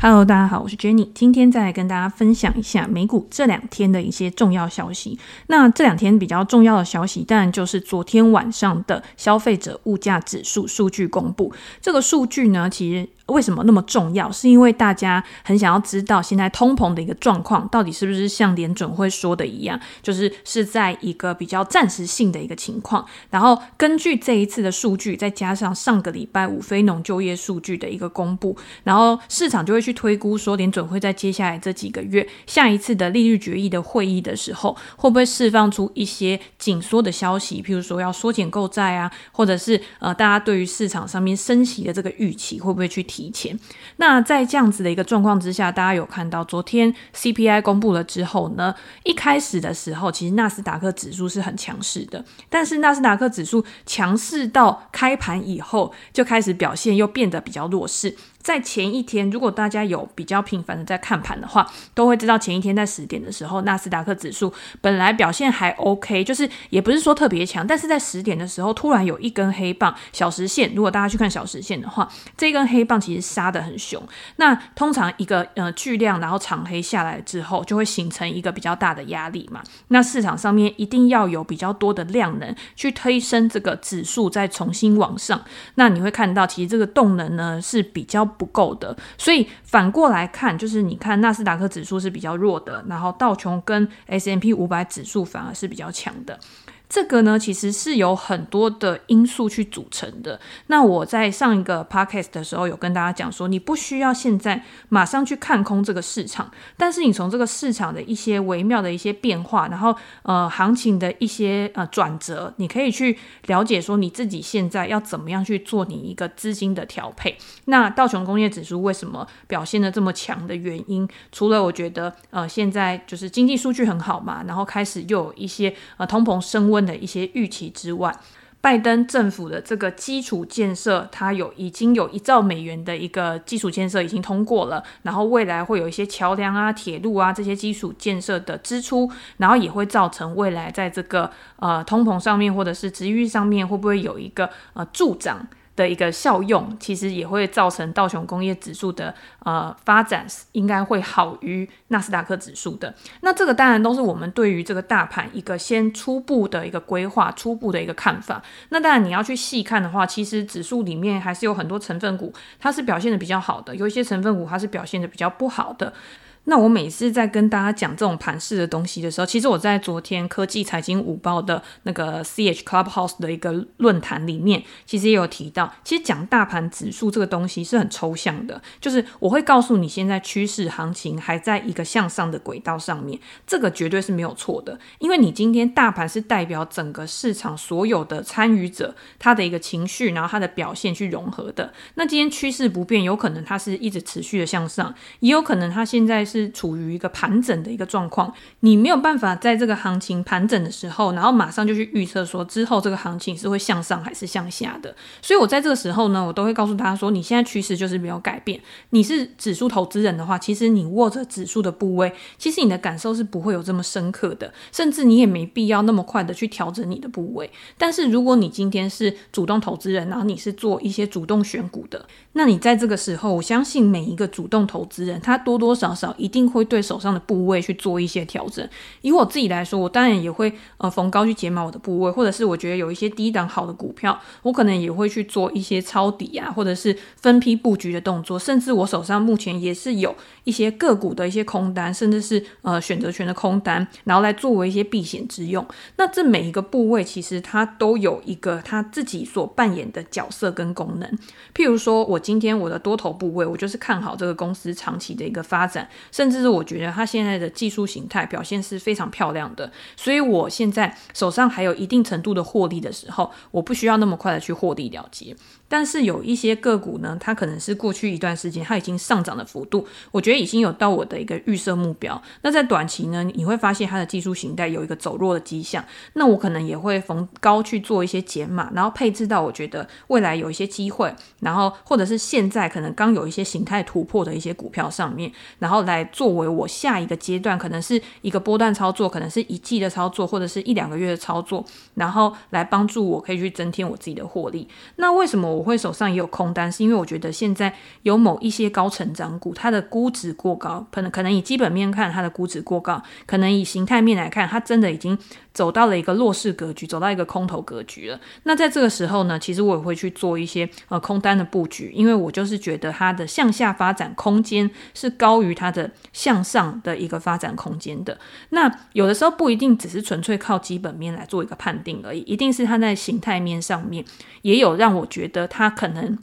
Hello，大家好，我是 Jenny，今天再来跟大家分享一下美股这两天的一些重要消息。那这两天比较重要的消息，当然就是昨天晚上的消费者物价指数数据公布。这个数据呢，其实。为什么那么重要？是因为大家很想要知道现在通膨的一个状况到底是不是像联准会说的一样，就是是在一个比较暂时性的一个情况。然后根据这一次的数据，再加上上个礼拜五非农就业数据的一个公布，然后市场就会去推估说，联准会在接下来这几个月下一次的利率决议的会议的时候，会不会释放出一些紧缩的消息，譬如说要缩减购债啊，或者是呃大家对于市场上面升息的这个预期会不会去提。提前，那在这样子的一个状况之下，大家有看到昨天 CPI 公布了之后呢，一开始的时候，其实纳斯达克指数是很强势的，但是纳斯达克指数强势到开盘以后，就开始表现又变得比较弱势。在前一天，如果大家有比较频繁的在看盘的话，都会知道前一天在十点的时候，纳斯达克指数本来表现还 OK，就是也不是说特别强，但是在十点的时候，突然有一根黑棒小时线。如果大家去看小时线的话，这根黑棒其实杀得很凶。那通常一个呃巨量然后长黑下来之后，就会形成一个比较大的压力嘛。那市场上面一定要有比较多的量能去推升这个指数再重新往上。那你会看到，其实这个动能呢是比较。不够的，所以反过来看，就是你看纳斯达克指数是比较弱的，然后道琼跟 S M P 五百指数反而是比较强的。这个呢，其实是有很多的因素去组成的。那我在上一个 podcast 的时候有跟大家讲说，你不需要现在马上去看空这个市场，但是你从这个市场的一些微妙的一些变化，然后呃行情的一些呃转折，你可以去了解说你自己现在要怎么样去做你一个资金的调配。那道琼工业指数为什么表现的这么强的原因，除了我觉得呃现在就是经济数据很好嘛，然后开始又有一些呃通膨升温。的一些预期之外，拜登政府的这个基础建设，它有已经有一兆美元的一个基础建设已经通过了，然后未来会有一些桥梁啊、铁路啊这些基础建设的支出，然后也会造成未来在这个呃通膨上面或者是值域上面会不会有一个呃助长。的一个效用，其实也会造成道琼工业指数的呃发展应该会好于纳斯达克指数的。那这个当然都是我们对于这个大盘一个先初步的一个规划、初步的一个看法。那当然你要去细看的话，其实指数里面还是有很多成分股，它是表现的比较好的，有一些成分股它是表现的比较不好的。那我每次在跟大家讲这种盘势的东西的时候，其实我在昨天科技财经五报的那个 CH Clubhouse 的一个论坛里面，其实也有提到，其实讲大盘指数这个东西是很抽象的，就是我会告诉你现在趋势行情还在一个向上的轨道上面，这个绝对是没有错的，因为你今天大盘是代表整个市场所有的参与者他的一个情绪，然后他的表现去融合的。那今天趋势不变，有可能它是一直持续的向上，也有可能它现在是。是处于一个盘整的一个状况，你没有办法在这个行情盘整的时候，然后马上就去预测说之后这个行情是会向上还是向下的。所以我在这个时候呢，我都会告诉大家说，你现在趋势就是没有改变。你是指数投资人的话，其实你握着指数的部位，其实你的感受是不会有这么深刻的，甚至你也没必要那么快的去调整你的部位。但是如果你今天是主动投资人，然后你是做一些主动选股的，那你在这个时候，我相信每一个主动投资人，他多多少少一。一定会对手上的部位去做一些调整。以我自己来说，我当然也会呃逢高去减码我的部位，或者是我觉得有一些低档好的股票，我可能也会去做一些抄底啊，或者是分批布局的动作。甚至我手上目前也是有一些个股的一些空单，甚至是呃选择权的空单，然后来作为一些避险之用。那这每一个部位其实它都有一个它自己所扮演的角色跟功能。譬如说我今天我的多头部位，我就是看好这个公司长期的一个发展。甚至是我觉得它现在的技术形态表现是非常漂亮的，所以我现在手上还有一定程度的获利的时候，我不需要那么快的去获利了结。但是有一些个股呢，它可能是过去一段时间它已经上涨的幅度，我觉得已经有到我的一个预设目标。那在短期呢，你会发现它的技术形态有一个走弱的迹象，那我可能也会逢高去做一些减码，然后配置到我觉得未来有一些机会，然后或者是现在可能刚有一些形态突破的一些股票上面，然后来。作为我下一个阶段，可能是一个波段操作，可能是一季的操作，或者是一两个月的操作，然后来帮助我可以去增添我自己的获利。那为什么我会手上也有空单？是因为我觉得现在有某一些高成长股，它的估值过高，可能可能以基本面看它的估值过高，可能以形态面来看，它真的已经走到了一个弱势格局，走到一个空头格局了。那在这个时候呢，其实我也会去做一些呃空单的布局，因为我就是觉得它的向下发展空间是高于它的向上的一个发展空间的。那有的时候不一定只是纯粹靠基本面来做一个判定而已，一定是它在形态面上面也有让我觉得它可能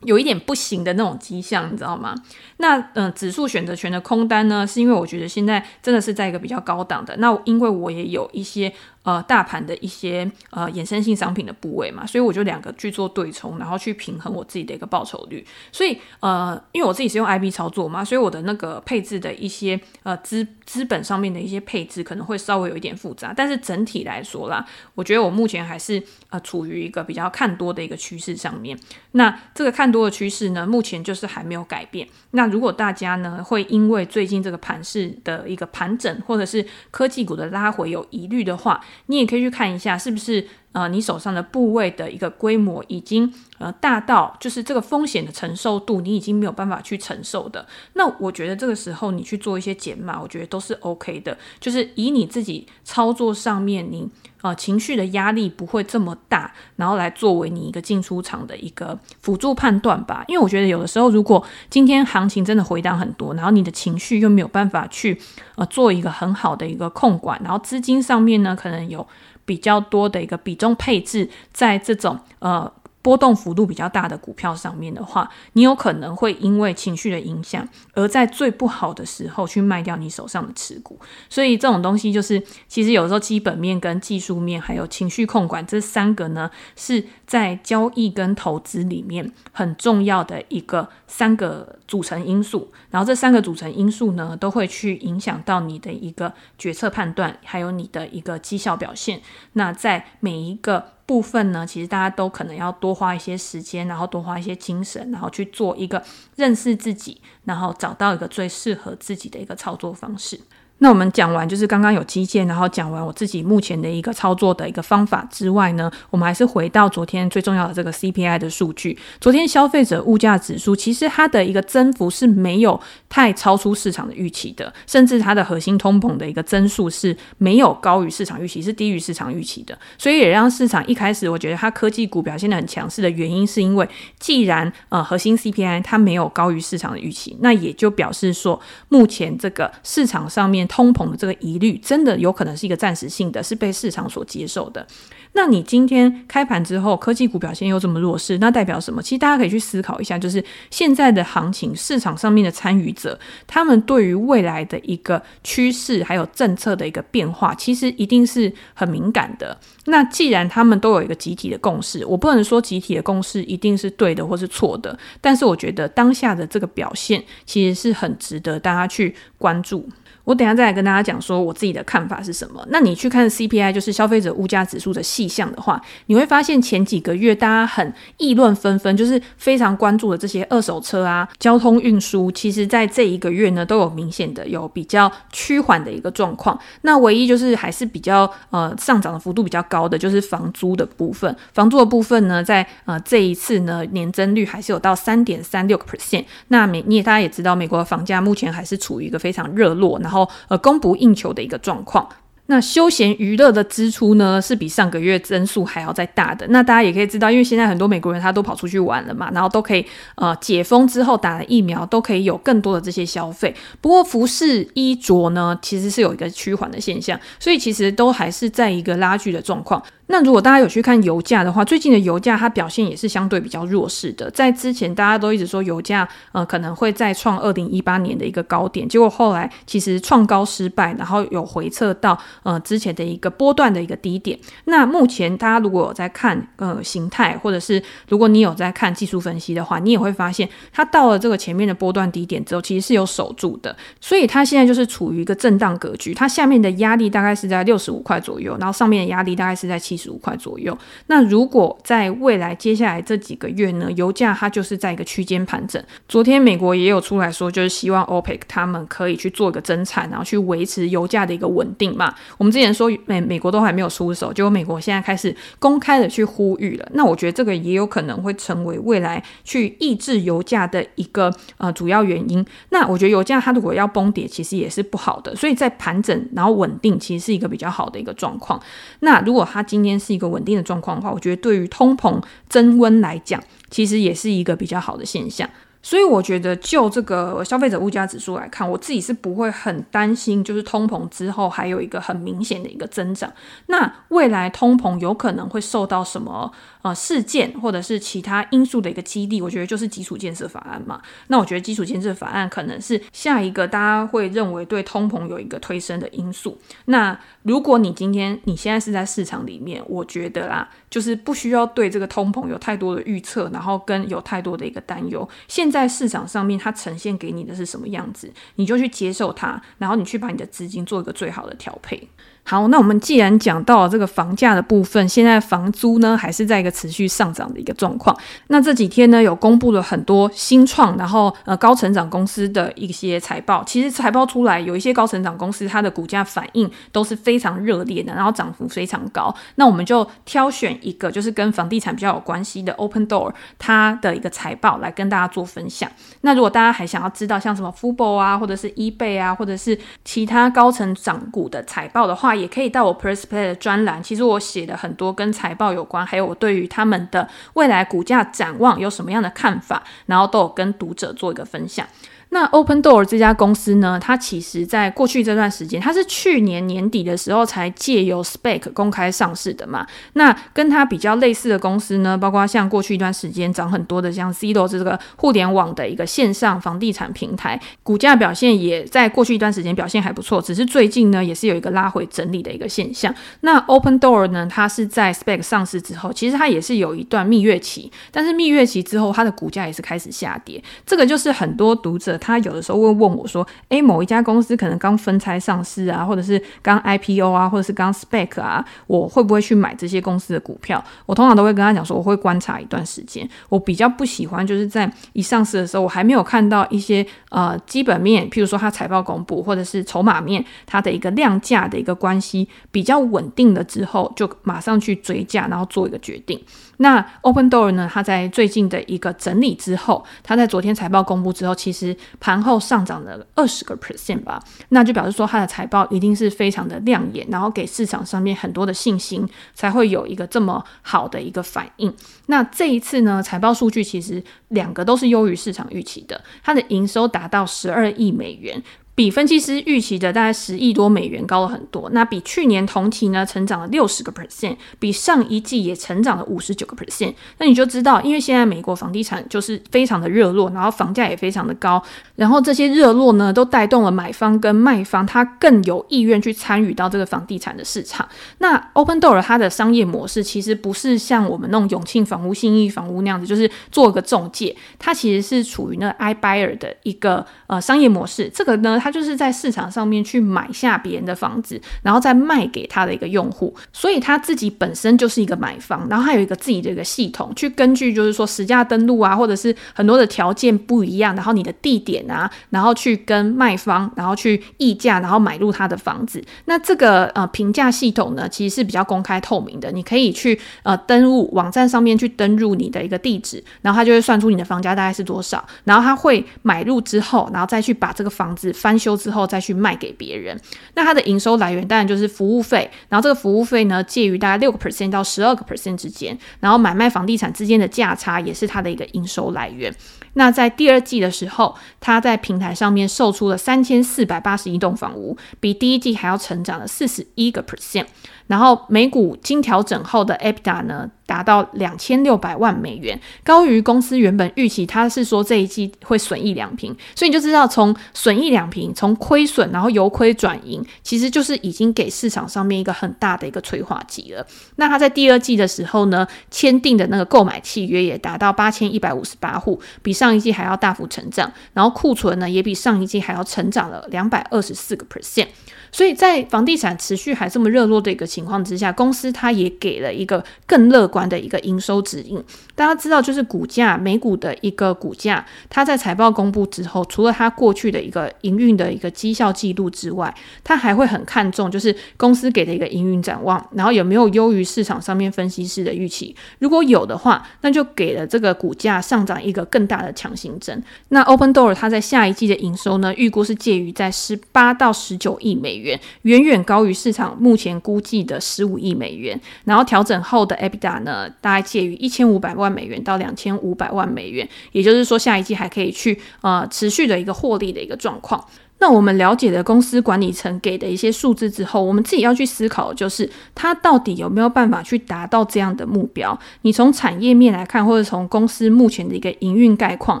有一点不行的那种迹象，你知道吗？那嗯、指数选择权的空单呢，是因为我觉得现在真的是在一个比较高档的。那因为我也有一些。呃，大盘的一些呃衍生性商品的部位嘛，所以我就两个去做对冲，然后去平衡我自己的一个报酬率。所以呃，因为我自己是用 IB 操作嘛，所以我的那个配置的一些呃资资本上面的一些配置可能会稍微有一点复杂，但是整体来说啦，我觉得我目前还是呃处于一个比较看多的一个趋势上面。那这个看多的趋势呢，目前就是还没有改变。那如果大家呢会因为最近这个盘势的一个盘整，或者是科技股的拉回有疑虑的话，你也可以去看一下，是不是呃，你手上的部位的一个规模已经呃大到，就是这个风险的承受度，你已经没有办法去承受的。那我觉得这个时候你去做一些减码，我觉得都是 OK 的。就是以你自己操作上面，你呃情绪的压力不会这么大，然后来作为你一个进出场的一个辅助判断吧。因为我觉得有的时候，如果今天行情真的回档很多，然后你的情绪又没有办法去呃做一个很好的一个控管，然后资金上面呢可能有。比较多的一个比重配置在这种呃波动幅度比较大的股票上面的话，你有可能会因为情绪的影响，而在最不好的时候去卖掉你手上的持股。所以这种东西就是，其实有时候基本面跟技术面还有情绪控管这三个呢，是在交易跟投资里面很重要的一个三个组成因素。然后这三个组成因素呢，都会去影响到你的一个决策判断，还有你的一个绩效表现。那在每一个部分呢，其实大家都可能要多花一些时间，然后多花一些精神，然后去做一个认识自己，然后找到一个最适合自己的一个操作方式。那我们讲完就是刚刚有基建，然后讲完我自己目前的一个操作的一个方法之外呢，我们还是回到昨天最重要的这个 CPI 的数据。昨天消费者物价指数其实它的一个增幅是没有太超出市场的预期的，甚至它的核心通膨的一个增速是没有高于市场预期，是低于市场预期的。所以也让市场一开始我觉得它科技股表现得很强势的原因，是因为既然呃核心 CPI 它没有高于市场的预期，那也就表示说目前这个市场上面。通膨的这个疑虑，真的有可能是一个暂时性的，是被市场所接受的。那你今天开盘之后，科技股表现又这么弱势，那代表什么？其实大家可以去思考一下，就是现在的行情，市场上面的参与者，他们对于未来的一个趋势还有政策的一个变化，其实一定是很敏感的。那既然他们都有一个集体的共识，我不能说集体的共识一定是对的或是错的，但是我觉得当下的这个表现，其实是很值得大家去关注。我等下再来跟大家讲说我自己的看法是什么。那你去看 CPI，就是消费者物价指数的细项的话，你会发现前几个月大家很议论纷纷，就是非常关注的这些二手车啊、交通运输，其实在这一个月呢都有明显的有比较趋缓的一个状况。那唯一就是还是比较呃上涨的幅度比较高的，就是房租的部分。房租的部分呢，在呃这一次呢年增率还是有到三点三六个 percent。那美你也大家也知道，美国的房价目前还是处于一个非常热络，然后呃，供不应求的一个状况。那休闲娱乐的支出呢，是比上个月增速还要再大的。那大家也可以知道，因为现在很多美国人他都跑出去玩了嘛，然后都可以呃解封之后打了疫苗，都可以有更多的这些消费。不过服饰衣着呢，其实是有一个趋缓的现象，所以其实都还是在一个拉锯的状况。那如果大家有去看油价的话，最近的油价它表现也是相对比较弱势的。在之前大家都一直说油价呃可能会再创二零一八年的一个高点，结果后来其实创高失败，然后有回撤到呃之前的一个波段的一个低点。那目前大家如果有在看呃形态，或者是如果你有在看技术分析的话，你也会发现它到了这个前面的波段低点之后，其实是有守住的。所以它现在就是处于一个震荡格局，它下面的压力大概是在六十五块左右，然后上面的压力大概是在七。十五块左右。那如果在未来接下来这几个月呢，油价它就是在一个区间盘整。昨天美国也有出来说，就是希望 OPEC 他们可以去做一个增产，然后去维持油价的一个稳定嘛。我们之前说美美国都还没有出手，结果美国现在开始公开的去呼吁了。那我觉得这个也有可能会成为未来去抑制油价的一个呃主要原因。那我觉得油价它如果要崩跌，其实也是不好的。所以在盘整然后稳定，其实是一个比较好的一个状况。那如果它今今天是一个稳定的状况的话，我觉得对于通膨增温来讲，其实也是一个比较好的现象。所以我觉得，就这个消费者物价指数来看，我自己是不会很担心，就是通膨之后还有一个很明显的一个增长。那未来通膨有可能会受到什么呃事件或者是其他因素的一个激励？我觉得就是基础建设法案嘛。那我觉得基础建设法案可能是下一个大家会认为对通膨有一个推升的因素。那如果你今天你现在是在市场里面，我觉得啦，就是不需要对这个通膨有太多的预测，然后跟有太多的一个担忧。现在市场上面，它呈现给你的是什么样子，你就去接受它，然后你去把你的资金做一个最好的调配。好，那我们既然讲到了这个房价的部分，现在房租呢还是在一个持续上涨的一个状况。那这几天呢有公布了很多新创，然后呃高成长公司的一些财报。其实财报出来，有一些高成长公司它的股价反应都是非常热烈的，然后涨幅非常高。那我们就挑选一个就是跟房地产比较有关系的 Opendoor 它的一个财报来跟大家做分享。那如果大家还想要知道像什么 Fubo 啊，或者是 eBay 啊，或者是其他高成长股的财报的话，也可以到我 PressPlay 的专栏，其实我写的很多跟财报有关，还有我对于与他们的未来股价展望有什么样的看法，然后都有跟读者做一个分享。那 Opendoor 这家公司呢，它其实在过去这段时间，它是去年年底的时候才借由 SPAC 公开上市的嘛。那跟它比较类似的公司呢，包括像过去一段时间涨很多的像 Zillow 这个互联网的一个线上房地产平台，股价表现也在过去一段时间表现还不错，只是最近呢也是有一个拉回整理的一个现象。那 Opendoor 呢，它是在 SPAC 上市之后，其实它也是有一段蜜月期，但是蜜月期之后，它的股价也是开始下跌。这个就是很多读者。他有的时候会问我说：“诶，某一家公司可能刚分拆上市啊，或者是刚 IPO 啊，或者是刚 spec 啊，我会不会去买这些公司的股票？”我通常都会跟他讲说：“我会观察一段时间。我比较不喜欢就是在一上市的时候，我还没有看到一些呃基本面，譬如说它财报公布，或者是筹码面它的一个量价的一个关系比较稳定了之后，就马上去追价，然后做一个决定。”那 Opendoor 呢？它在最近的一个整理之后，它在昨天财报公布之后，其实盘后上涨了二十个 percent 吧。那就表示说，它的财报一定是非常的亮眼，然后给市场上面很多的信心，才会有一个这么好的一个反应。那这一次呢，财报数据其实两个都是优于市场预期的，它的营收达到十二亿美元。比分析师预期的大概十亿多美元高了很多，那比去年同期呢成长了六十个 percent，比上一季也成长了五十九个 percent。那你就知道，因为现在美国房地产就是非常的热络，然后房价也非常的高，然后这些热络呢都带动了买方跟卖方，他更有意愿去参与到这个房地产的市场。那 Opendoor 它的商业模式其实不是像我们那种永庆房屋、信义房屋那样子，就是做个中介，它其实是处于那 iBuyer 的一个呃商业模式。这个呢，它就是在市场上面去买下别人的房子，然后再卖给他的一个用户，所以他自己本身就是一个买方，然后他有一个自己的一个系统，去根据就是说实价登录啊，或者是很多的条件不一样，然后你的地点啊，然后去跟卖方，然后去议价，然后买入他的房子。那这个呃评价系统呢，其实是比较公开透明的，你可以去呃登录网站上面去登入你的一个地址，然后他就会算出你的房价大概是多少，然后他会买入之后，然后再去把这个房子翻修之后再去卖给别人，那它的营收来源当然就是服务费，然后这个服务费呢介于大概六个 percent 到十二个 percent 之间，然后买卖房地产之间的价差也是它的一个营收来源。那在第二季的时候，它在平台上面售出了三千四百八十一栋房屋，比第一季还要成长了四十一个 percent。然后每股经调整后的 EBITDA 呢，达到两千六百万美元，高于公司原本预期。他是说这一季会损益两平，所以你就知道从损益两平，从亏损然后由亏转盈，其实就是已经给市场上面一个很大的一个催化剂了。那他在第二季的时候呢，签订的那个购买契约也达到八千一百五十八户，比上一季还要大幅成长，然后库存呢也比上一季还要成长了两百二十四个 percent。所以在房地产持续还这么热络的一个情况之下，公司它也给了一个更乐观的一个营收指引。大家知道，就是股价美股的一个股价，它在财报公布之后，除了它过去的一个营运的一个绩效记录之外，它还会很看重就是公司给的一个营运展望，然后有没有优于市场上面分析师的预期。如果有的话，那就给了这个股价上涨一个更大的强心针。那 Opendoor 它在下一季的营收呢，预估是介于在十八到十九亿美元。远远高于市场目前估计的十五亿美元，然后调整后的 EBITDA 呢，大概介于一千五百万美元到两千五百万美元，也就是说下一季还可以去呃持续的一个获利的一个状况。那我们了解了公司管理层给的一些数字之后，我们自己要去思考，就是它到底有没有办法去达到这样的目标？你从产业面来看，或者从公司目前的一个营运概况，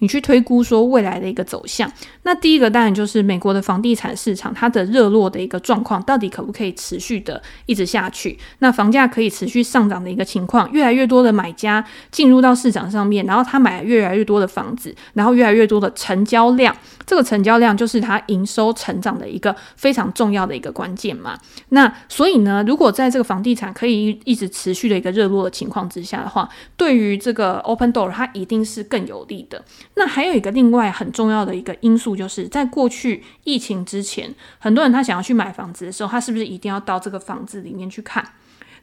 你去推估说未来的一个走向。那第一个当然就是美国的房地产市场，它的热络的一个状况，到底可不可以持续的一直下去？那房价可以持续上涨的一个情况，越来越多的买家进入到市场上面，然后他买了越来越多的房子，然后越来越多的成交量，这个成交量就是它。营收成长的一个非常重要的一个关键嘛，那所以呢，如果在这个房地产可以一直持续的一个热络的情况之下的话，对于这个 Opendoor 它一定是更有利的。那还有一个另外很重要的一个因素，就是在过去疫情之前，很多人他想要去买房子的时候，他是不是一定要到这个房子里面去看？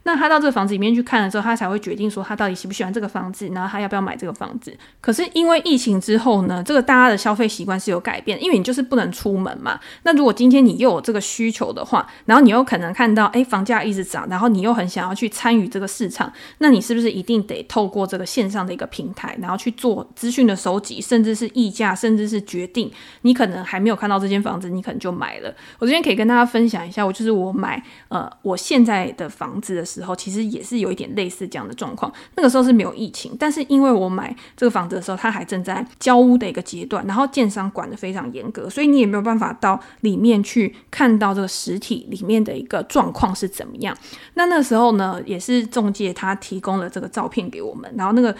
那他到这个房子里面去看了之后，他才会决定说他到底喜不喜欢这个房子，然后他要不要买这个房子。可是因为疫情之后呢，这个大家的消费习惯是有改变，因为你就是不能出门嘛。那如果今天你又有这个需求的话，然后你又可能看到，诶，房价一直涨，然后你又很想要去参与这个市场，那你是不是一定得透过这个线上的一个平台，然后去做资讯的收集，甚至是议价，甚至是决定？你可能还没有看到这间房子，你可能就买了。我这边可以跟大家分享一下，我就是我买呃我现在的房子的时候，其实也是有一点类似这样的状况。那个时候是没有疫情，但是因为我买这个房子的时候，它还正在交屋的一个阶段，然后建商管的非常严格，所以你也没有办法到里面去看到这个实体里面的一个状况是怎么样。那那个时候呢，也是中介他提供了这个照片给我们，然后那个。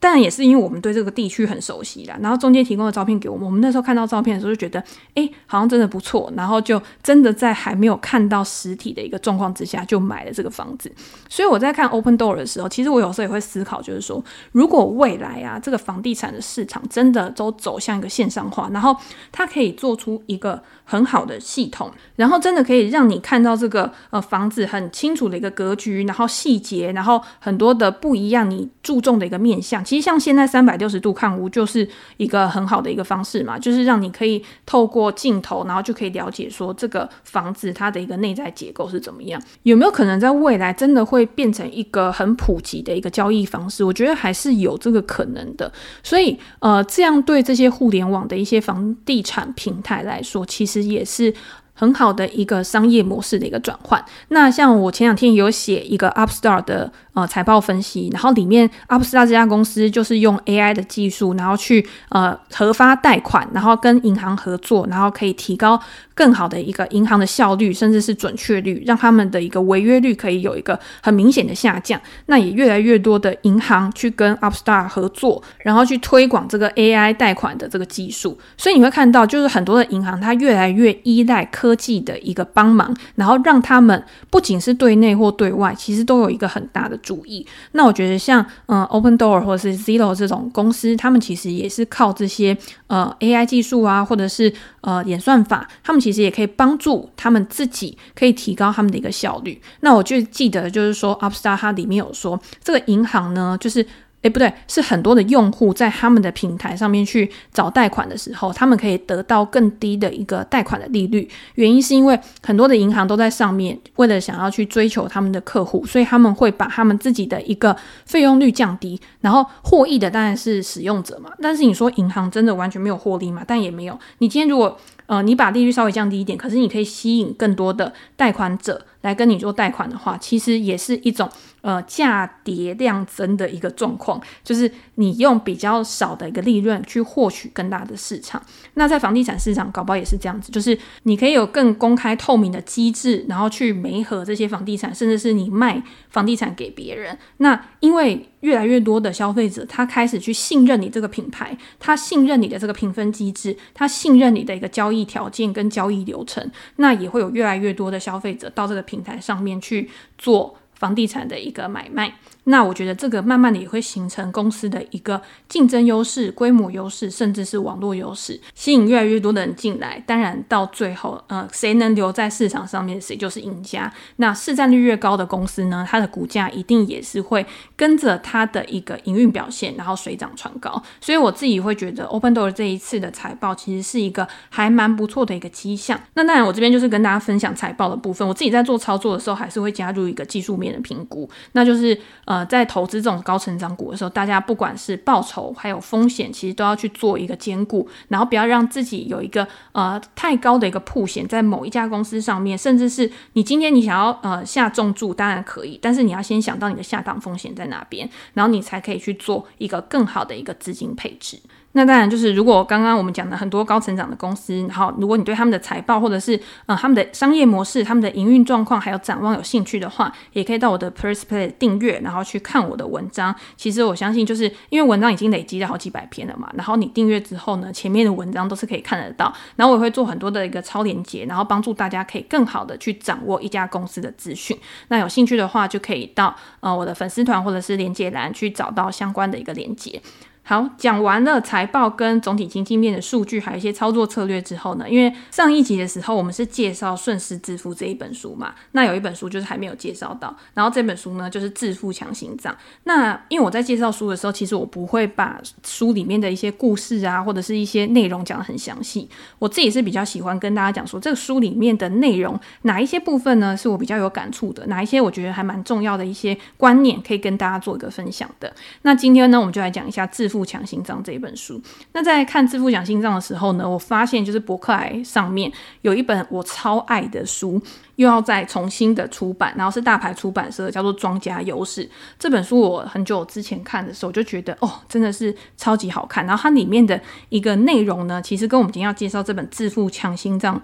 当然也是因为我们对这个地区很熟悉啦，然后中介提供的照片给我们，我们那时候看到照片的时候就觉得，哎，好像真的不错，然后就真的在还没有看到实体的一个状况之下就买了这个房子。所以我在看 Opendoor 的时候，其实我有时候也会思考，就是说，如果未来啊这个房地产的市场真的都走向一个线上化，然后它可以做出一个很好的系统，然后真的可以让你看到这个呃房子很清楚的一个格局，然后细节，然后很多的不一样你注重的一个面向。其实像现在三百六十度看屋就是一个很好的一个方式嘛，就是让你可以透过镜头，然后就可以了解说这个房子它的一个内在结构是怎么样。有没有可能在未来真的会变成一个很普及的一个交易方式？我觉得还是有这个可能的。所以呃，这样对这些互联网的一些房地产平台来说，其实也是。很好的一个商业模式的一个转换。那像我前两天有写一个 Upstart 的呃财报分析，然后里面 Upstart 这家公司就是用 AI 的技术，然后去呃核发贷款，然后跟银行合作，然后可以提高更好的一个银行的效率，甚至是准确率，让他们的一个违约率可以有一个很明显的下降。那也越来越多的银行去跟 Upstart 合作，然后去推广这个 AI 贷款的这个技术。所以你会看到，就是很多的银行它越来越依赖科。科技的一个帮忙，然后让他们不仅是对内或对外，其实都有一个很大的注意。那我觉得像嗯 Opendoor 或者是 Zero 这种公司，他们其实也是靠这些呃 AI 技术啊，或者是呃演算法，他们其实也可以帮助他们自己可以提高他们的一个效率。那我就记得就是说 Upstart 它里面有说，这个银行呢就是。诶，不对，是很多的用户在他们的平台上面去找贷款的时候，他们可以得到更低的一个贷款的利率。原因是因为很多的银行都在上面，为了想要去追求他们的客户，所以他们会把他们自己的一个费用率降低，然后获益的当然是使用者嘛。但是你说银行真的完全没有获利嘛？但也没有。你今天如果呃，你把利率稍微降低一点，可是你可以吸引更多的贷款者来跟你做贷款的话，其实也是一种呃价跌量增的一个状况，就是你用比较少的一个利润去获取更大的市场。那在房地产市场搞不好也是这样子，就是你可以有更公开透明的机制，然后去媒合这些房地产，甚至是你卖房地产给别人。那因为越来越多的消费者他开始去信任你这个品牌，他信任你的这个评分机制，他信任你的一个交易条件跟交易流程，那也会有越来越多的消费者到这个平台上面去做房地产的一个买卖。那我觉得这个慢慢的也会形成公司的一个竞争优势、规模优势，甚至是网络优势，吸引越来越多的人进来。当然，到最后，呃，谁能留在市场上面，谁就是赢家。那市占率越高的公司呢，它的股价一定也是会跟着它的一个营运表现，然后水涨船高。所以我自己会觉得，Opendoor 这一次的财报其实是一个还蛮不错的一个迹象。那当然，我这边就是跟大家分享财报的部分。我自己在做操作的时候，还是会加入一个技术面的评估，那就是呃。呃，在投资这种高成长股的时候，大家不管是报酬还有风险，其实都要去做一个兼顾，然后不要让自己有一个呃太高的一个铺险在某一家公司上面，甚至是你今天你想要呃下重注，当然可以，但是你要先想到你的下档风险在哪边，然后你才可以去做一个更好的一个资金配置。那当然就是，如果刚刚我们讲的很多高成长的公司，然后如果你对他们的财报或者是呃他们的商业模式、他们的营运状况还有展望有兴趣的话，也可以到我的 PersPlay 订阅，然后去看我的文章。其实我相信，就是因为文章已经累积了好几百篇了嘛，然后你订阅之后呢，前面的文章都是可以看得到。然后我也会做很多的一个超连接，然后帮助大家可以更好的去掌握一家公司的资讯。那有兴趣的话，就可以到呃我的粉丝团或者是连接栏去找到相关的一个连接。好，讲完了财报跟总体经济面的数据，还有一些操作策略之后呢，因为上一集的时候我们是介绍《顺势致富》这一本书嘛，那有一本书就是还没有介绍到，然后这本书呢就是《致富强心脏》。那因为我在介绍书的时候，其实我不会把书里面的一些故事啊，或者是一些内容讲得很详细。我自己是比较喜欢跟大家讲说，这个书里面的内容哪一些部分呢，是我比较有感触的，哪一些我觉得还蛮重要的一些观念，可以跟大家做一个分享的。那今天呢，我们就来讲一下致富。《富强心脏》这一本书，那在看《致富强心脏》的时候呢，我发现就是博客来上面有一本我超爱的书，又要再重新的出版，然后是大牌出版社，叫做《庄家优势》这本书。我很久之前看的时候，就觉得哦，真的是超级好看。然后它里面的一个内容呢，其实跟我们今天要介绍这本《致富强心脏》。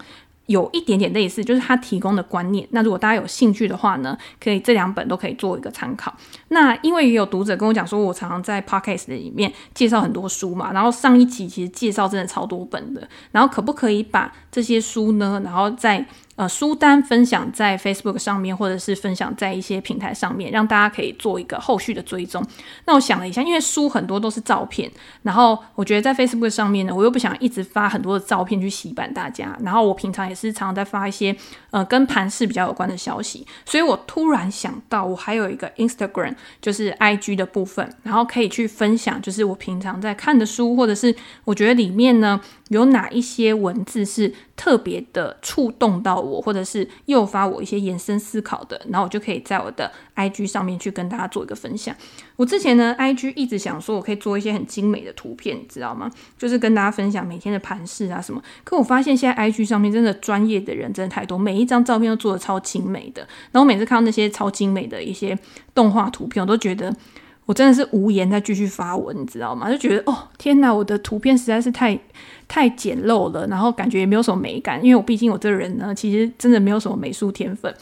有一点点类似，就是他提供的观念。那如果大家有兴趣的话呢，可以这两本都可以做一个参考。那因为也有读者跟我讲说，我常常在 podcast 里面介绍很多书嘛，然后上一集其实介绍真的超多本的，然后可不可以把这些书呢，然后再呃，书单分享在 Facebook 上面，或者是分享在一些平台上面，让大家可以做一个后续的追踪。那我想了一下，因为书很多都是照片，然后我觉得在 Facebook 上面呢，我又不想一直发很多的照片去洗版大家。然后我平常也是常常在发一些呃跟盘势比较有关的消息，所以我突然想到，我还有一个 Instagram，就是 IG 的部分，然后可以去分享，就是我平常在看的书，或者是我觉得里面呢有哪一些文字是特别的触动到我，或者是诱发我一些延伸思考的，然后我就可以在我的 IG 上面去跟大家做一个分享。我之前呢，IG 一直想说我可以做一些很精美的图片，你知道吗？就是跟大家分享每天的盘势啊什么。可我发现现在 IG 上面真的专业的人真的太多，每一张照片都做得超精美的。然后每次看到那些超精美的一些动画图片，我都觉得我真的是无言再继续发文，你知道吗？就觉得哦天哪，我的图片实在是太。太简陋了，然后感觉也没有什么美感，因为我毕竟我这个人呢，其实真的没有什么美术天分。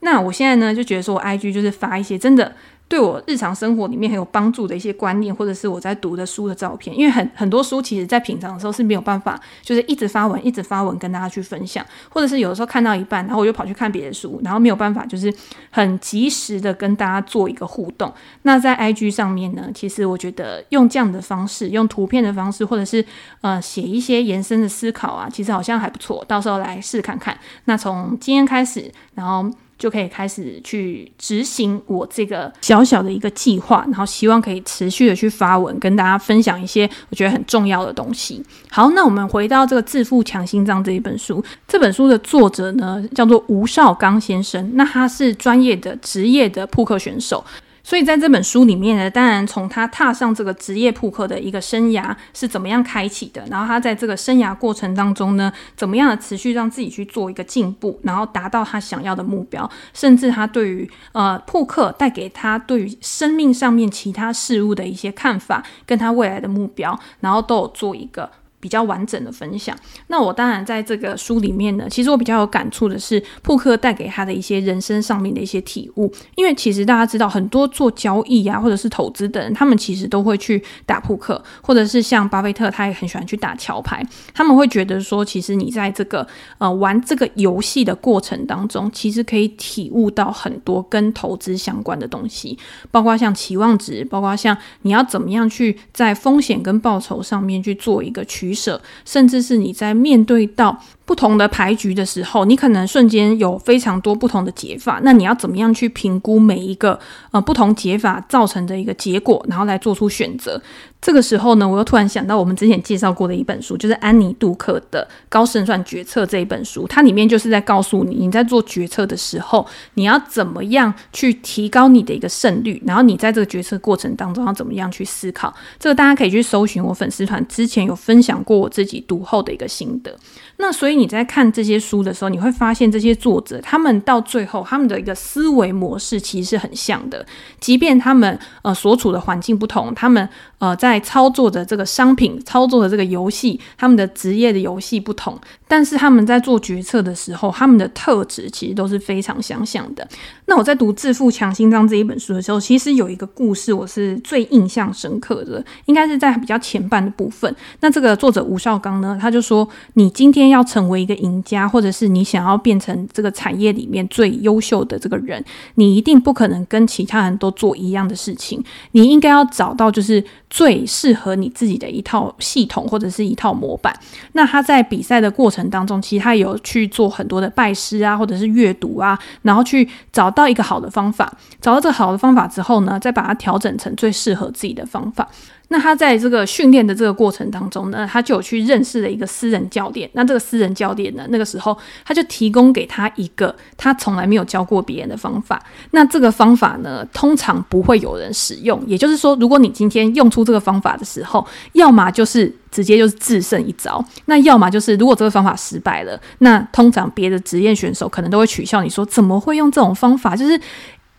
那我现在呢，就觉得说我 IG 就是发一些真的。对我日常生活里面很有帮助的一些观念，或者是我在读的书的照片，因为很很多书其实在平常的时候是没有办法，就是一直发文一直发文跟大家去分享，或者是有的时候看到一半，然后我又跑去看别的书，然后没有办法就是很及时的跟大家做一个互动。那在 IG 上面呢，其实我觉得用这样的方式，用图片的方式，或者是呃写一些延伸的思考啊，其实好像还不错，到时候来试看看。那从今天开始，然后。就可以开始去执行我这个小小的一个计划，然后希望可以持续的去发文，跟大家分享一些我觉得很重要的东西。好，那我们回到这个《致富强心脏》这一本书，这本书的作者呢叫做吴绍刚先生，那他是专业的职业的扑克选手。所以在这本书里面呢，当然从他踏上这个职业扑克的一个生涯是怎么样开启的，然后他在这个生涯过程当中呢，怎么样的持续让自己去做一个进步，然后达到他想要的目标，甚至他对于呃扑克带给他对于生命上面其他事物的一些看法，跟他未来的目标，然后都有做一个。比较完整的分享。那我当然在这个书里面呢，其实我比较有感触的是扑克带给他的一些人生上面的一些体悟。因为其实大家知道，很多做交易啊或者是投资的人，他们其实都会去打扑克，或者是像巴菲特，他也很喜欢去打桥牌。他们会觉得说，其实你在这个呃玩这个游戏的过程当中，其实可以体悟到很多跟投资相关的东西，包括像期望值，包括像你要怎么样去在风险跟报酬上面去做一个取。舍，甚至是你在面对到不同的牌局的时候，你可能瞬间有非常多不同的解法。那你要怎么样去评估每一个呃不同解法造成的一个结果，然后来做出选择？这个时候呢，我又突然想到我们之前介绍过的一本书，就是安妮杜克的《高胜算决策》这一本书。它里面就是在告诉你，你在做决策的时候，你要怎么样去提高你的一个胜率，然后你在这个决策过程当中要怎么样去思考。这个大家可以去搜寻我粉丝团之前有分享过我自己读后的一个心得。那所以你在看这些书的时候，你会发现这些作者他们到最后他们的一个思维模式其实是很像的，即便他们呃所处的环境不同，他们呃在操作的这个商品、操作的这个游戏，他们的职业的游戏不同，但是他们在做决策的时候，他们的特质其实都是非常相像的。那我在读《致富强心脏》这一本书的时候，其实有一个故事我是最印象深刻的，应该是在比较前半的部分。那这个作者吴绍刚呢，他就说：“你今天。”要成为一个赢家，或者是你想要变成这个产业里面最优秀的这个人，你一定不可能跟其他人都做一样的事情。你应该要找到就是最适合你自己的一套系统或者是一套模板。那他在比赛的过程当中，其实他有去做很多的拜师啊，或者是阅读啊，然后去找到一个好的方法。找到这个好的方法之后呢，再把它调整成最适合自己的方法。那他在这个训练的这个过程当中呢，他就有去认识了一个私人教练。那这个私人教练呢，那个时候他就提供给他一个他从来没有教过别人的方法。那这个方法呢，通常不会有人使用。也就是说，如果你今天用出这个方法的时候，要么就是直接就是制胜一招，那要么就是如果这个方法失败了，那通常别的职业选手可能都会取笑你说，怎么会用这种方法？就是。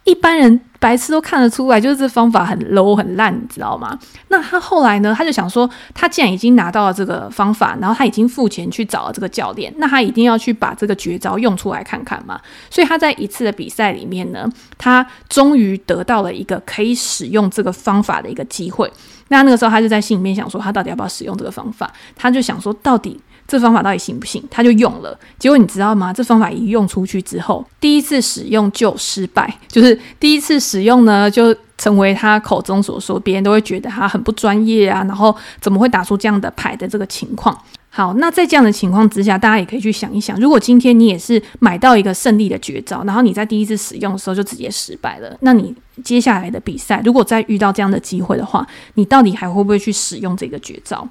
一般人白痴都看得出来，就是这方法很 low 很烂，你知道吗？那他后来呢？他就想说，他既然已经拿到了这个方法，然后他已经付钱去找了这个教练，那他一定要去把这个绝招用出来看看嘛。所以他在一次的比赛里面呢，他终于得到了一个可以使用这个方法的一个机会。那那个时候，他就在心里面想说，他到底要不要使用这个方法？他就想说，到底。这方法到底行不行？他就用了，结果你知道吗？这方法一用出去之后，第一次使用就失败，就是第一次使用呢，就成为他口中所说，别人都会觉得他很不专业啊，然后怎么会打出这样的牌的这个情况。好，那在这样的情况之下，大家也可以去想一想，如果今天你也是买到一个胜利的绝招，然后你在第一次使用的时候就直接失败了，那你接下来的比赛，如果再遇到这样的机会的话，你到底还会不会去使用这个绝招？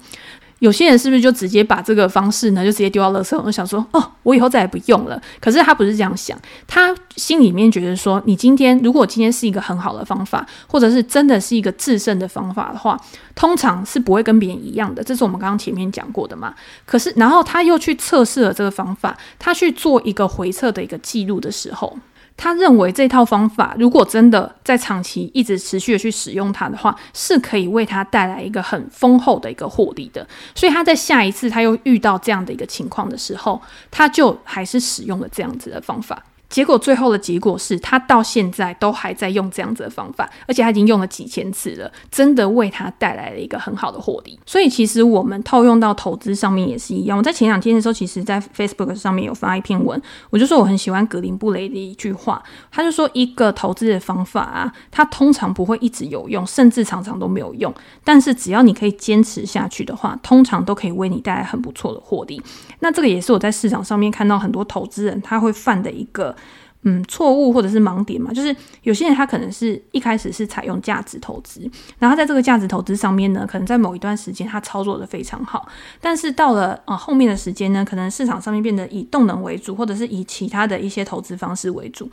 有些人是不是就直接把这个方式呢，就直接丢到垃圾桶，我想说，哦，我以后再也不用了。可是他不是这样想，他心里面觉得说，你今天如果今天是一个很好的方法，或者是真的是一个制胜的方法的话，通常是不会跟别人一样的。这是我们刚刚前面讲过的嘛。可是，然后他又去测试了这个方法，他去做一个回测的一个记录的时候。他认为这套方法，如果真的在长期一直持续的去使用它的话，是可以为他带来一个很丰厚的一个获利的。所以他在下一次他又遇到这样的一个情况的时候，他就还是使用了这样子的方法。结果最后的结果是他到现在都还在用这样子的方法，而且他已经用了几千次了，真的为他带来了一个很好的获利。所以其实我们套用到投资上面也是一样。我在前两天的时候，其实在 Facebook 上面有发一篇文，我就说我很喜欢格林布雷的一句话，他就说一个投资的方法啊，它通常不会一直有用，甚至常常都没有用，但是只要你可以坚持下去的话，通常都可以为你带来很不错的获利。那这个也是我在市场上面看到很多投资人他会犯的一个。嗯，错误或者是盲点嘛，就是有些人他可能是一开始是采用价值投资，然后在这个价值投资上面呢，可能在某一段时间他操作的非常好，但是到了啊、呃、后面的时间呢，可能市场上面变得以动能为主，或者是以其他的一些投资方式为主，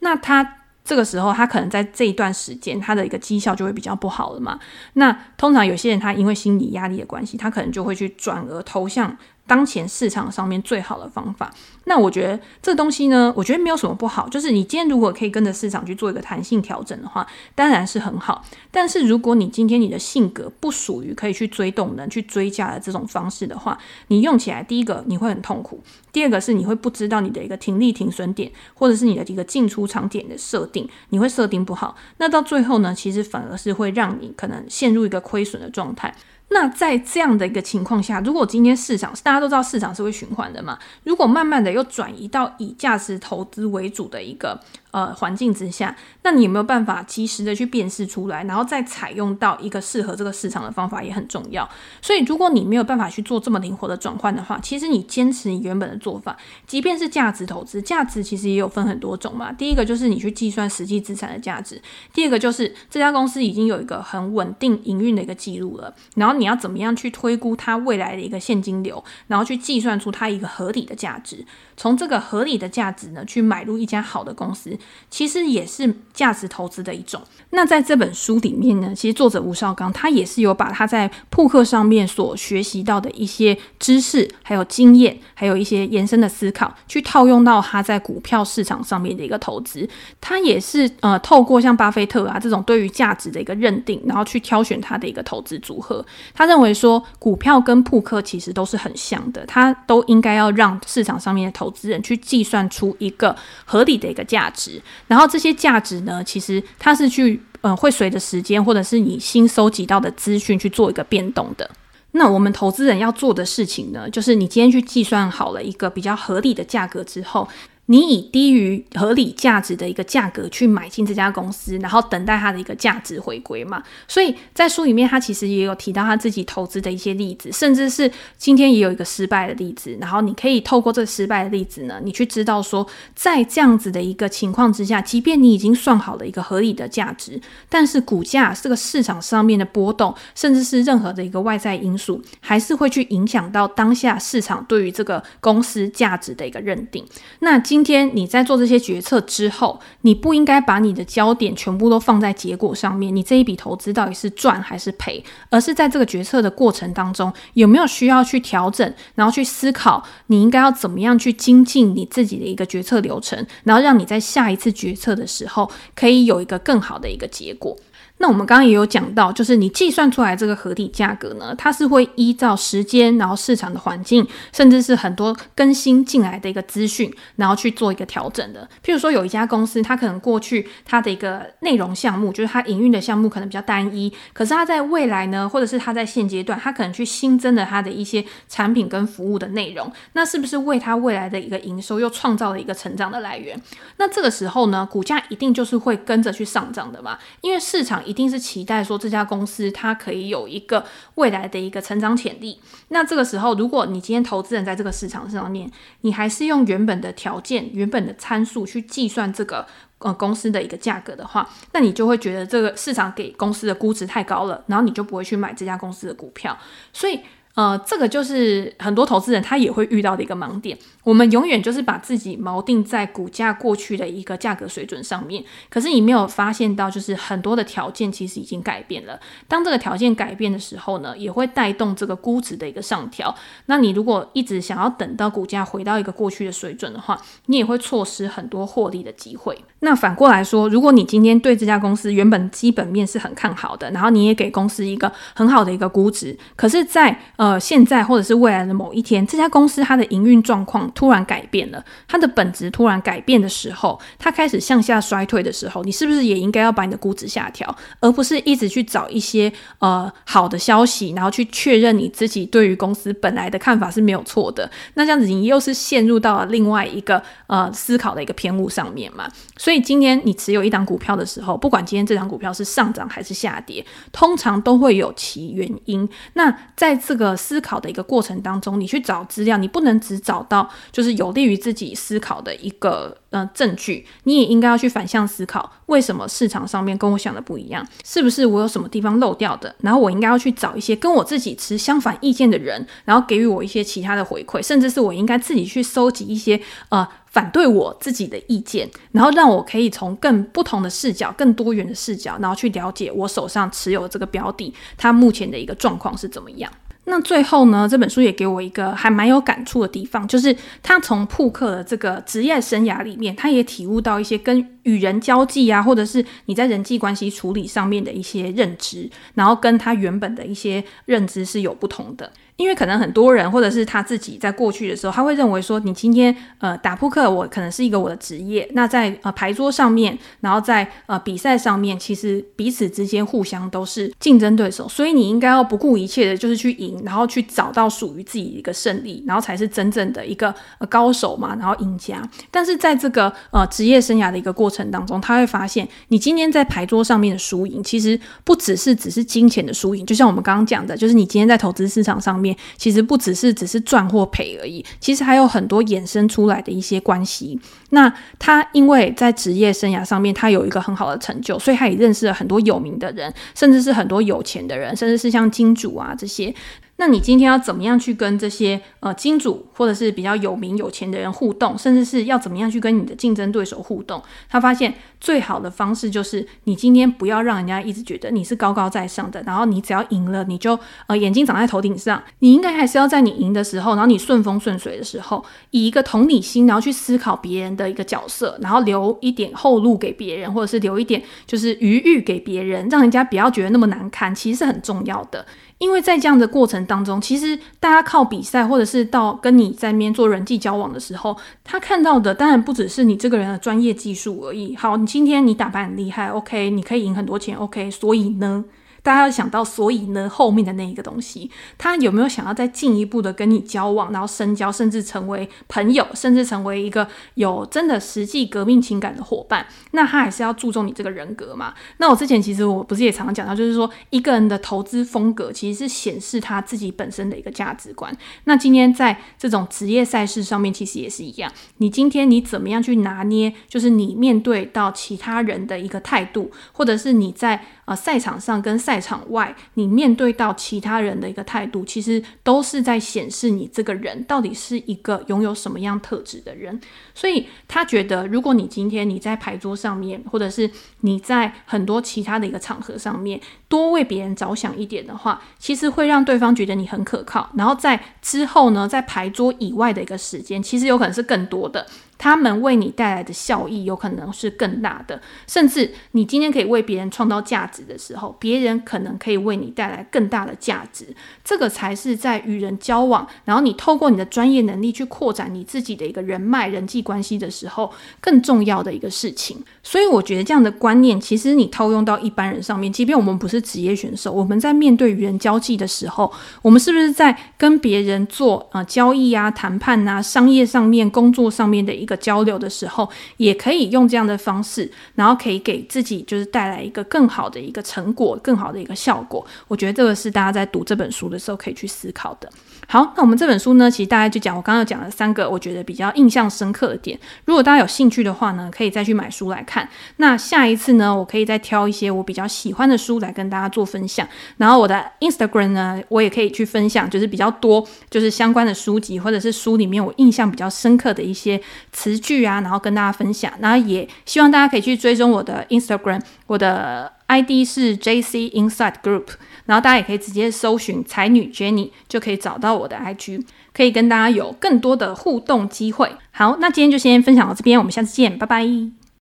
那他这个时候，他可能在这一段时间，他的一个绩效就会比较不好了嘛。那通常有些人他因为心理压力的关系，他可能就会去转而投向。当前市场上面最好的方法，那我觉得这东西呢，我觉得没有什么不好。就是你今天如果可以跟着市场去做一个弹性调整的话，当然是很好。但是如果你今天你的性格不属于可以去追动能、去追价的这种方式的话，你用起来第一个你会很痛苦，第二个是你会不知道你的一个停利停损点，或者是你的一个进出场点的设定，你会设定不好。那到最后呢，其实反而是会让你可能陷入一个亏损的状态。那在这样的一个情况下，如果今天市场大家都知道市场是会循环的嘛，如果慢慢的又转移到以价值投资为主的一个。呃，环境之下，那你有没有办法及时的去辨识出来，然后再采用到一个适合这个市场的方法也很重要。所以，如果你没有办法去做这么灵活的转换的话，其实你坚持你原本的做法，即便是价值投资，价值其实也有分很多种嘛。第一个就是你去计算实际资产的价值，第二个就是这家公司已经有一个很稳定营运的一个记录了，然后你要怎么样去推估它未来的一个现金流，然后去计算出它一个合理的价值，从这个合理的价值呢，去买入一家好的公司。其实也是价值投资的一种。那在这本书里面呢，其实作者吴绍刚他也是有把他在扑克上面所学习到的一些知识，还有经验，还有一些延伸的思考，去套用到他在股票市场上面的一个投资。他也是呃，透过像巴菲特啊这种对于价值的一个认定，然后去挑选他的一个投资组合。他认为说，股票跟扑克其实都是很像的，他都应该要让市场上面的投资人去计算出一个合理的一个价值。然后这些价值呢，其实它是去，嗯、会随着时间或者是你新收集到的资讯去做一个变动的。那我们投资人要做的事情呢，就是你今天去计算好了一个比较合理的价格之后。你以低于合理价值的一个价格去买进这家公司，然后等待它的一个价值回归嘛。所以在书里面，他其实也有提到他自己投资的一些例子，甚至是今天也有一个失败的例子。然后你可以透过这失败的例子呢，你去知道说，在这样子的一个情况之下，即便你已经算好了一个合理的价值，但是股价这个市场上面的波动，甚至是任何的一个外在因素，还是会去影响到当下市场对于这个公司价值的一个认定。那今今天你在做这些决策之后，你不应该把你的焦点全部都放在结果上面，你这一笔投资到底是赚还是赔，而是在这个决策的过程当中，有没有需要去调整，然后去思考你应该要怎么样去精进你自己的一个决策流程，然后让你在下一次决策的时候可以有一个更好的一个结果。那我们刚刚也有讲到，就是你计算出来这个合理价格呢，它是会依照时间，然后市场的环境，甚至是很多更新进来的一个资讯，然后去做一个调整的。譬如说，有一家公司，它可能过去它的一个内容项目，就是它营运的项目可能比较单一，可是它在未来呢，或者是它在现阶段，它可能去新增了它的一些产品跟服务的内容，那是不是为它未来的一个营收又创造了一个成长的来源？那这个时候呢，股价一定就是会跟着去上涨的嘛，因为市场。一定是期待说这家公司它可以有一个未来的一个成长潜力。那这个时候，如果你今天投资人在这个市场上面，你还是用原本的条件、原本的参数去计算这个呃公司的一个价格的话，那你就会觉得这个市场给公司的估值太高了，然后你就不会去买这家公司的股票。所以。呃，这个就是很多投资人他也会遇到的一个盲点。我们永远就是把自己锚定在股价过去的一个价格水准上面，可是你没有发现到，就是很多的条件其实已经改变了。当这个条件改变的时候呢，也会带动这个估值的一个上调。那你如果一直想要等到股价回到一个过去的水准的话，你也会错失很多获利的机会。那反过来说，如果你今天对这家公司原本基本面是很看好的，然后你也给公司一个很好的一个估值，可是在，呃现在或者是未来的某一天，这家公司它的营运状况突然改变了，它的本质突然改变的时候，它开始向下衰退的时候，你是不是也应该要把你的估值下调，而不是一直去找一些呃好的消息，然后去确认你自己对于公司本来的看法是没有错的？那这样子你又是陷入到了另外一个呃思考的一个偏误上面嘛？所以今天你持有一档股票的时候，不管今天这档股票是上涨还是下跌，通常都会有其原因。那在这个思考的一个过程当中，你去找资料，你不能只找到就是有利于自己思考的一个呃证据，你也应该要去反向思考，为什么市场上面跟我想的不一样？是不是我有什么地方漏掉的？然后我应该要去找一些跟我自己持相反意见的人，然后给予我一些其他的回馈，甚至是我应该自己去收集一些呃。反对我自己的意见，然后让我可以从更不同的视角、更多元的视角，然后去了解我手上持有这个标的，它目前的一个状况是怎么样。那最后呢，这本书也给我一个还蛮有感触的地方，就是他从扑克的这个职业生涯里面，他也体悟到一些跟与人交际啊，或者是你在人际关系处理上面的一些认知，然后跟他原本的一些认知是有不同的。因为可能很多人，或者是他自己在过去的时候，他会认为说，你今天呃打扑克，我可能是一个我的职业。那在呃牌桌上面，然后在呃比赛上面，其实彼此之间互相都是竞争对手，所以你应该要不顾一切的，就是去赢，然后去找到属于自己的一个胜利，然后才是真正的一个呃高手嘛，然后赢家。但是在这个呃职业生涯的一个过程当中，他会发现，你今天在牌桌上面的输赢，其实不只是只是金钱的输赢，就像我们刚刚讲的，就是你今天在投资市场上面。其实不只是只是赚或赔而已，其实还有很多衍生出来的一些关系。那他因为在职业生涯上面，他有一个很好的成就，所以他也认识了很多有名的人，甚至是很多有钱的人，甚至是像金主啊这些。那你今天要怎么样去跟这些呃金主或者是比较有名有钱的人互动，甚至是要怎么样去跟你的竞争对手互动？他发现最好的方式就是你今天不要让人家一直觉得你是高高在上的，然后你只要赢了你就呃眼睛长在头顶上。你应该还是要在你赢的时候，然后你顺风顺水的时候，以一个同理心，然后去思考别人的一个角色，然后留一点后路给别人，或者是留一点就是余裕给别人，让人家不要觉得那么难堪，其实是很重要的。因为在这样的过程当中，其实大家靠比赛，或者是到跟你在面做人际交往的时候，他看到的当然不只是你这个人的专业技术而已。好，你今天你打扮很厉害，OK，你可以赢很多钱，OK，所以呢？大家要想到，所以呢，后面的那一个东西，他有没有想要再进一步的跟你交往，然后深交，甚至成为朋友，甚至成为一个有真的实际革命情感的伙伴？那他还是要注重你这个人格嘛？那我之前其实我不是也常常讲到，就是说一个人的投资风格其实是显示他自己本身的一个价值观。那今天在这种职业赛事上面，其实也是一样。你今天你怎么样去拿捏，就是你面对到其他人的一个态度，或者是你在啊赛场上跟赛场外，你面对到其他人的一个态度，其实都是在显示你这个人到底是一个拥有什么样特质的人。所以他觉得，如果你今天你在牌桌上面，或者是你在很多其他的一个场合上面，多为别人着想一点的话，其实会让对方觉得你很可靠。然后在之后呢，在牌桌以外的一个时间，其实有可能是更多的。他们为你带来的效益有可能是更大的，甚至你今天可以为别人创造价值的时候，别人可能可以为你带来更大的价值。这个才是在与人交往，然后你透过你的专业能力去扩展你自己的一个人脉、人际关系的时候，更重要的一个事情。所以我觉得这样的观念，其实你套用到一般人上面，即便我们不是职业选手，我们在面对与人交际的时候，我们是不是在跟别人做呃交易啊、谈判啊、商业上面、工作上面的一的交流的时候，也可以用这样的方式，然后可以给自己就是带来一个更好的一个成果，更好的一个效果。我觉得这个是大家在读这本书的时候可以去思考的。好，那我们这本书呢，其实大概就讲我刚刚讲了三个我觉得比较印象深刻的点。如果大家有兴趣的话呢，可以再去买书来看。那下一次呢，我可以再挑一些我比较喜欢的书来跟大家做分享。然后我的 Instagram 呢，我也可以去分享，就是比较多就是相关的书籍或者是书里面我印象比较深刻的一些词句啊，然后跟大家分享。然后也希望大家可以去追踪我的 Instagram，我的 ID 是 JC Inside Group。然后大家也可以直接搜寻才女 Jenny，就可以找到我的 IG，可以跟大家有更多的互动机会。好，那今天就先分享到这边，我们下次见，拜拜。